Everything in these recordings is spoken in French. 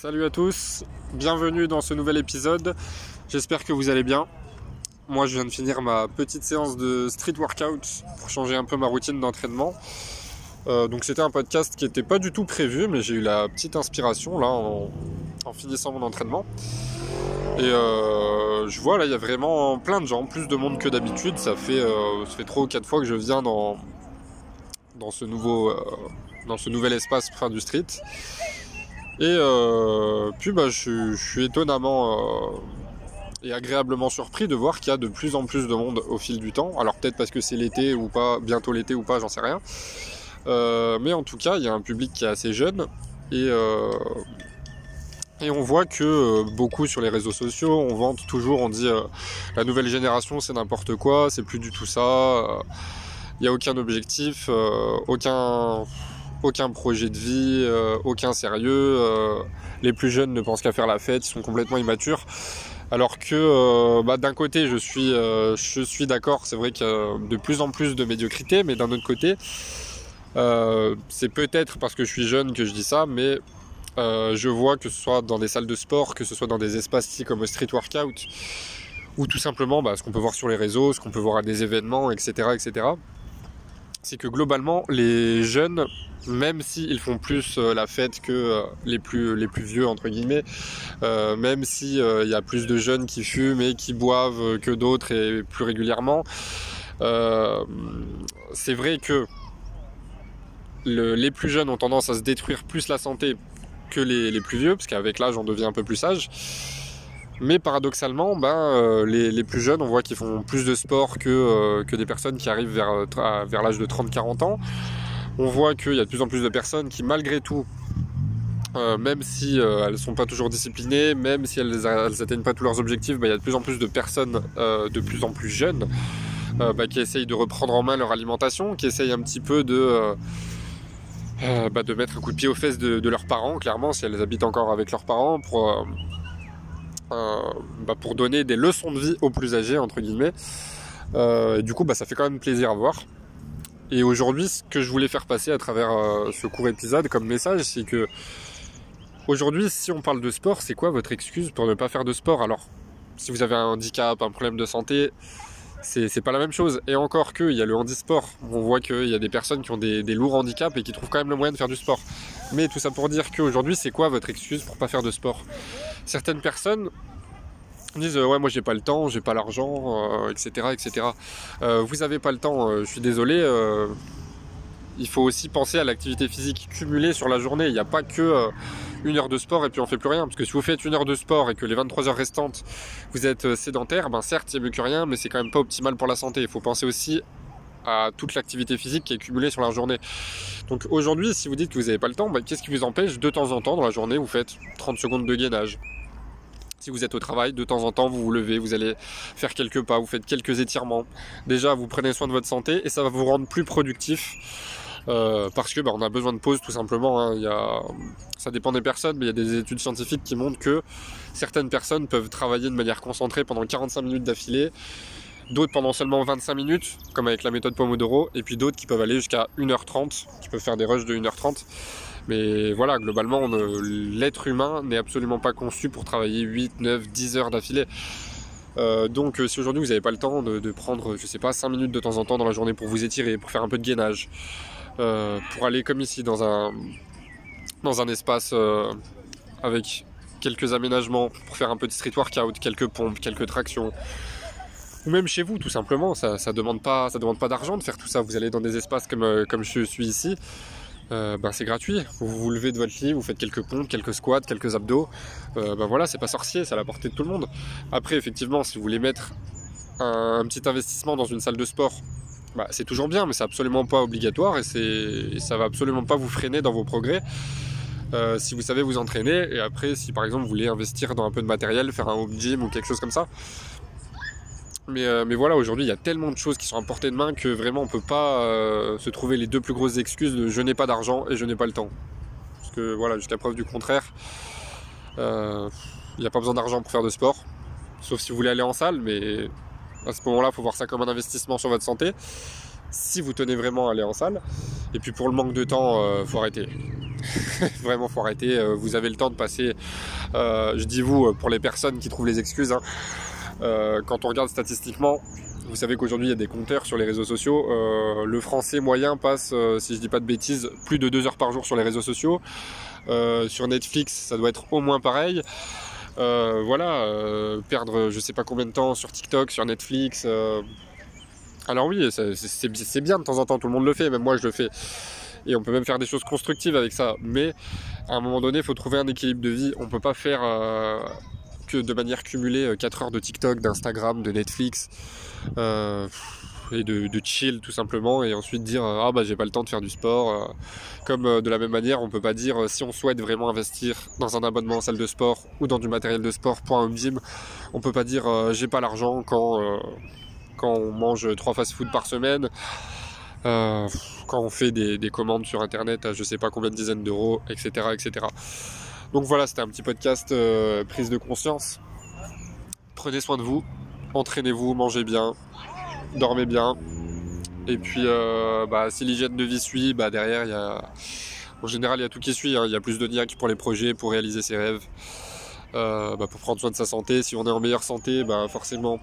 Salut à tous, bienvenue dans ce nouvel épisode. J'espère que vous allez bien. Moi, je viens de finir ma petite séance de street workout pour changer un peu ma routine d'entraînement. Euh, donc, c'était un podcast qui n'était pas du tout prévu, mais j'ai eu la petite inspiration là en, finissant mon entraînement. Et euh, je vois là, il y a vraiment plein de gens, plus de monde que d'habitude. Ça fait euh, ça fait trois ou quatre fois que je viens dans ce dans ce nouvel espace faire du street. Et euh, puis bah, je, suis étonnamment euh, et agréablement surpris de voir qu'il y a de plus en plus de monde au fil du temps. Alors peut-être parce que c'est l'été ou pas, bientôt l'été ou pas, j'en sais rien. Euh, mais en tout cas, il y a un public qui est assez jeune et, et on voit que beaucoup sur les réseaux sociaux, on vante toujours, on dit la nouvelle génération c'est n'importe quoi, c'est plus du tout ça, il n'y a aucun objectif, aucun aucun projet de vie, euh, aucun sérieux. Euh, les plus jeunes ne pensent qu'à faire la fête, ils sont complètement immatures. Alors que euh, bah, d'un côté, je suis, je suis d'accord, c'est vrai qu'il y a de plus en plus de médiocrité, mais d'un autre côté, c'est peut-être parce que je suis jeune que je dis ça, mais je vois que ce soit dans des salles de sport, que ce soit dans des espaces comme street workout, ou tout simplement bah, ce qu'on peut voir sur les réseaux, ce qu'on peut voir à des événements, etc., etc. C'est que globalement, les jeunes même s'ils font plus euh, la fête que euh, les plus les vieux entre guillemets, euh, même s'il y a plus de jeunes qui fument et qui boivent que d'autres et plus régulièrement, c'est vrai que les plus jeunes ont tendance à se détruire plus la santé que les, plus vieux, parce qu'avec l'âge on devient un peu plus sage. Mais paradoxalement, ben, les, plus jeunes, on voit qu'ils font plus de sport que, que des personnes qui arrivent vers, vers l'âge de 30-40 ans. On voit qu'il y a de plus en plus de personnes qui, malgré tout, euh, même si euh, elles ne sont pas toujours disciplinées, même si elles n'atteignent pas tous leurs objectifs, bah, il y a de plus en plus de personnes euh, de plus en plus jeunes bah, qui essayent de reprendre en main leur alimentation, qui essayent un petit peu de, bah, de mettre un coup de pied aux fesses de, leurs parents, clairement, si elles habitent encore avec leurs parents, pour, pour donner des leçons de vie aux plus âgés, entre guillemets. et du coup, ça fait quand même plaisir à voir. Et aujourd'hui, ce que je voulais faire passer à travers euh, ce court épisode comme message, c'est que aujourd'hui, si on parle de sport, c'est quoi votre excuse pour ne pas faire de sport? Alors, si vous avez un handicap, un problème de santé, c'est pas la même chose. Et encore que, il y a le handisport. On voit qu'il y a des personnes qui ont des, lourds handicaps et qui trouvent quand même le moyen de faire du sport. Mais tout ça pour dire qu'aujourd'hui, c'est quoi votre excuse pour pas faire de sport? Certaines personnes disent euh, ouais moi j'ai pas le temps, j'ai pas l'argent, etc. Euh, etc. Euh, vous avez pas le temps, je suis désolé. Il faut aussi penser à l'activité physique cumulée sur la journée. Il n'y a pas que une heure de sport et puis on fait plus rien. Parce que si vous faites une heure de sport et que les 23 heures restantes vous êtes sédentaire, ben certes c'est mieux que rien, mais c'est quand même pas optimal pour la santé. Il faut penser aussi à toute l'activité physique qui est cumulée sur la journée. Donc aujourd'hui, si vous dites que vous n'avez pas le temps, ben, qu'est-ce qui vous empêche de temps en temps dans la journée, vous faites 30 secondes de gainage, si vous êtes au travail, de temps en temps, vous vous levez, vous allez faire quelques pas, vous faites quelques étirements. Déjà, vous prenez soin de votre santé et ça va vous rendre plus productif. Euh, parce que bah, on a besoin de pause tout simplement. Hein. Ça dépend des personnes, mais il y a des études scientifiques qui montrent que certaines personnes peuvent travailler de manière concentrée pendant 45 minutes d'affilée, d'autres pendant seulement 25 minutes, comme avec la méthode Pomodoro, et puis d'autres qui peuvent aller jusqu'à 1h30, qui peuvent faire des rushs de 1h30. Mais voilà, globalement, l'être humain n'est absolument pas conçu pour travailler 8, 9, 10 heures d'affilée. Euh, donc euh, si aujourd'hui vous n'avez pas le temps de, prendre, je sais pas, 5 minutes de temps en temps dans la journée pour vous étirer, pour faire un peu de gainage, pour aller comme ici dans un, dans un espace avec quelques aménagements, pour faire un peu de street workout, quelques pompes, quelques tractions, ou même chez vous tout simplement, ça, ne demande pas, ça pas d'argent de faire tout ça. Vous allez dans des espaces comme, comme je suis ici, euh, ben c'est gratuit. Vous vous levez de votre lit, vous faites quelques pompes, quelques squats, quelques abdos. Euh, ben voilà, c'est pas sorcier, c'est à la portée de tout le monde. Après, effectivement, si vous voulez mettre un, petit investissement dans une salle de sport, bah, c'est toujours bien, mais c'est absolument pas obligatoire et, et ça va absolument pas vous freiner dans vos progrès. Euh, si vous savez vous entraîner et après si par exemple vous voulez investir dans un peu de matériel, faire un home gym ou quelque chose comme ça, euh, mais, voilà, aujourd'hui, il y a tellement de choses qui sont à portée de main que vraiment, on peut pas euh, se trouver les deux plus grosses excuses de je n'ai pas d'argent et je n'ai pas le temps. Parce que voilà, jusqu'à preuve du contraire, euh, il n'y a pas besoin d'argent pour faire de sport. Sauf si vous voulez aller en salle, mais à ce moment-là, il faut voir ça comme un investissement sur votre santé. si vous tenez vraiment à aller en salle. Et puis pour le manque de temps, euh, faut arrêter. vraiment, faut arrêter. Euh, vous avez le temps de passer. Euh, je dis vous pour les personnes qui trouvent les excuses. Hein. quand on regarde statistiquement, vous savez qu'aujourd'hui il y a des compteurs sur les réseaux sociaux. le français moyen passe, si je dis pas de bêtises, plus de deux heures par jour sur les réseaux sociaux. sur Netflix, ça doit être au moins pareil. Voilà, perdre je sais pas combien de temps sur TikTok, sur Netflix, alors oui, c'est bien de temps en temps, tout le monde le fait, même moi je le fais. Et on peut même faire des choses constructives avec ça. Mais à un moment donné, il faut trouver un équilibre de vie. On peut pas faire euh, que de manière cumulée 4 euh, heures de TikTok, d'Instagram, de Netflix. Euh, et de, chill tout simplement et ensuite dire ah bah j'ai pas le temps de faire du sport comme de la même manière on peut pas dire si on souhaite vraiment investir dans un abonnement en salle de sport ou dans du matériel de sport pour un gym on peut pas dire j'ai pas l'argent quand quand on mange trois fast-food par semaine, euh, quand on fait des, commandes sur internet à je sais pas combien de dizaines d'euros, etc., etc. Donc voilà, c'était un petit podcast euh, prise de conscience. Prenez soin de vous, entraînez-vous, mangez bien, dormez bien. Et puis, euh, bah, si l'hygiène de vie suit, bah, derrière, il y a, en général, il y a tout qui suit. Hein. Il y a plus de niaque pour les projets, pour réaliser ses rêves, bah, pour prendre soin de sa santé. Si on est en meilleure santé, bah, forcément,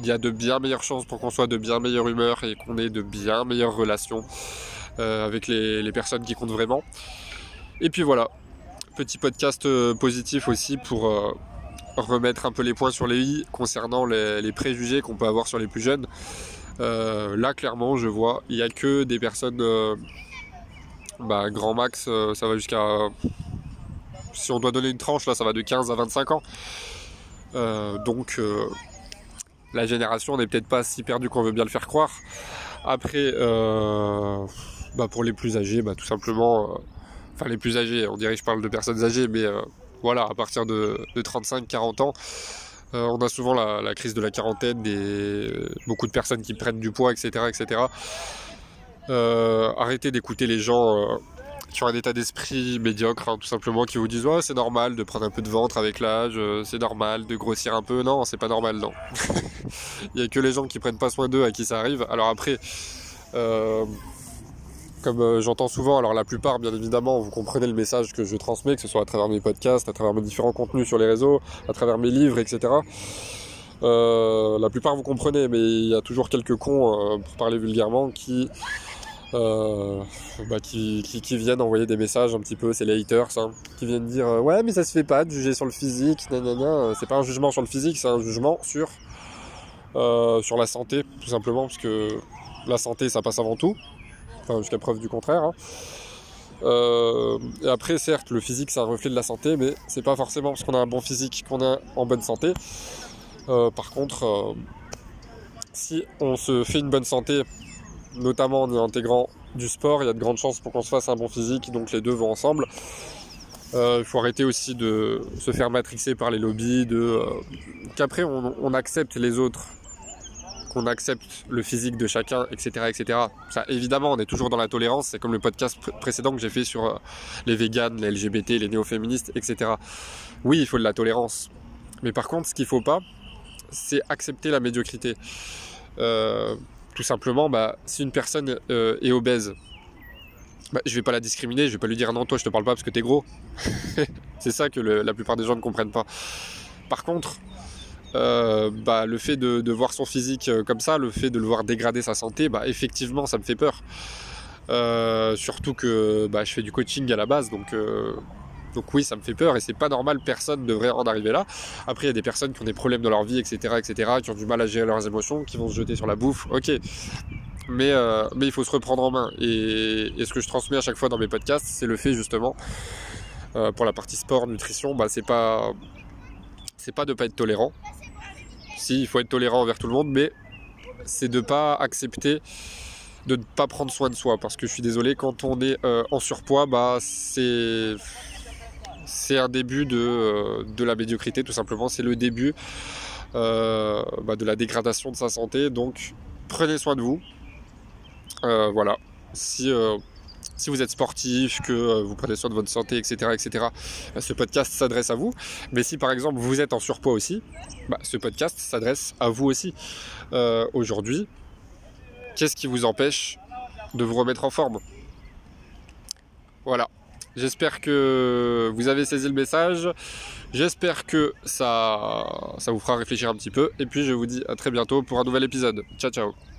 il y a de bien meilleures chances pour qu'on soit de bien meilleure humeur et qu'on ait de bien meilleures relations euh, avec les, personnes qui comptent vraiment. Et puis voilà, petit podcast euh, positif aussi pour euh, remettre un peu les points sur les i concernant les, préjugés qu'on peut avoir sur les plus jeunes. là clairement je vois, il n'y a que des personnes, bah, grand max, ça va jusqu'à... Si on doit donner une tranche, là ça va de 15 à 25 ans. donc la génération n'est peut-être pas si perdue qu'on veut bien le faire croire. Après, euh, bah pour les plus âgés, bah tout simplement, euh, enfin les plus âgés, on dirait que je parle de personnes âgées, mais euh, voilà, à partir de, 35-40 ans, on a souvent la, crise de la quarantaine, des, beaucoup de personnes qui prennent du poids, etc. etc. arrêtez d'écouter les gens qui ont un état d'esprit médiocre, hein, tout simplement, qui vous disent ouais c'est normal de prendre un peu de ventre avec l'âge, euh, c'est normal de grossir un peu. Non, c'est pas normal, non. Il y a que les gens qui prennent pas soin d'eux à qui ça arrive. Alors après, euh, comme euh, j'entends souvent, alors la plupart, bien évidemment, vous comprenez le message que je transmets, que ce soit à travers mes podcasts, à travers mes différents contenus sur les réseaux, à travers mes livres, etc. la plupart vous comprenez, mais il y a toujours quelques cons, pour parler vulgairement, qui euh, bah, qui, qui, viennent envoyer des messages un petit peu, c'est les haters, hein, qui viennent dire euh, ouais mais ça se fait pas de juger sur le physique, nanana. c'est pas un jugement sur le physique, c'est un jugement sur euh, sur la santé tout simplement parce que la santé ça passe avant tout, enfin jusqu'à preuve du contraire. Hein. et après certes le physique c'est un reflet de la santé, mais c'est pas forcément parce qu'on a un bon physique qu'on est en bonne santé. par contre si on se fait une bonne santé notamment en y intégrant du sport, il y a de grandes chances pour qu'on se fasse un bon physique, donc les deux vont ensemble. Euh, il faut arrêter aussi de se faire matrixer par les lobbies, de euh, qu'après on, accepte les autres, qu'on accepte le physique de chacun, etc., etc. Ça, évidemment, on est toujours dans la tolérance. C'est comme le podcast précédent que j'ai fait sur euh, les véganes, les LGBT, les néo-féministes, etc. Oui, il faut de la tolérance, mais par contre, ce qu'il faut pas, c'est accepter la médiocrité. Tout simplement, bah, si une personne euh, est obèse, bah, je vais pas la discriminer, je vais pas lui dire non, toi je te parle pas parce que t'es gros. c'est ça que la plupart des gens ne comprennent pas. Par contre, euh, bah, le fait de, voir son physique euh, comme ça, le fait de le voir dégrader sa santé, bah, effectivement, ça me fait peur. surtout que bah, je fais du coaching à la base, donc oui, ça me fait peur et c'est pas normal, personne ne devrait en arriver là. Après, il y a des personnes qui ont des problèmes dans leur vie, etc., etc., qui ont du mal à gérer leurs émotions, qui vont se jeter sur la bouffe, ok. Mais, euh, il faut se reprendre en main. Et, ce que je transmets à chaque fois dans mes podcasts, c'est le fait justement, euh, pour la partie sport, nutrition, bah, c'est pas, c'est pas de pas être tolérant. Si, il faut être tolérant envers tout le monde, mais c'est de pas accepter de ne pas prendre soin de soi parce que je suis désolé quand on est euh, en surpoids bah c'est c'est un début euh, de, la médiocrité tout simplement, c'est le début euh, bah, de la dégradation de sa santé, donc prenez soin de vous. Voilà, si, si vous êtes sportif, que vous prenez soin de votre santé, etc., etc., bah, ce podcast s'adresse à vous. Mais si par exemple vous êtes en surpoids aussi, bah, ce podcast s'adresse à vous aussi. Aujourd'hui, qu'est-ce qui vous empêche de vous remettre en forme? Voilà. J'espère que vous avez saisi le message. J'espère que ça, ça vous fera réfléchir un petit peu. Et puis je vous dis à très bientôt pour un nouvel épisode. Ciao ciao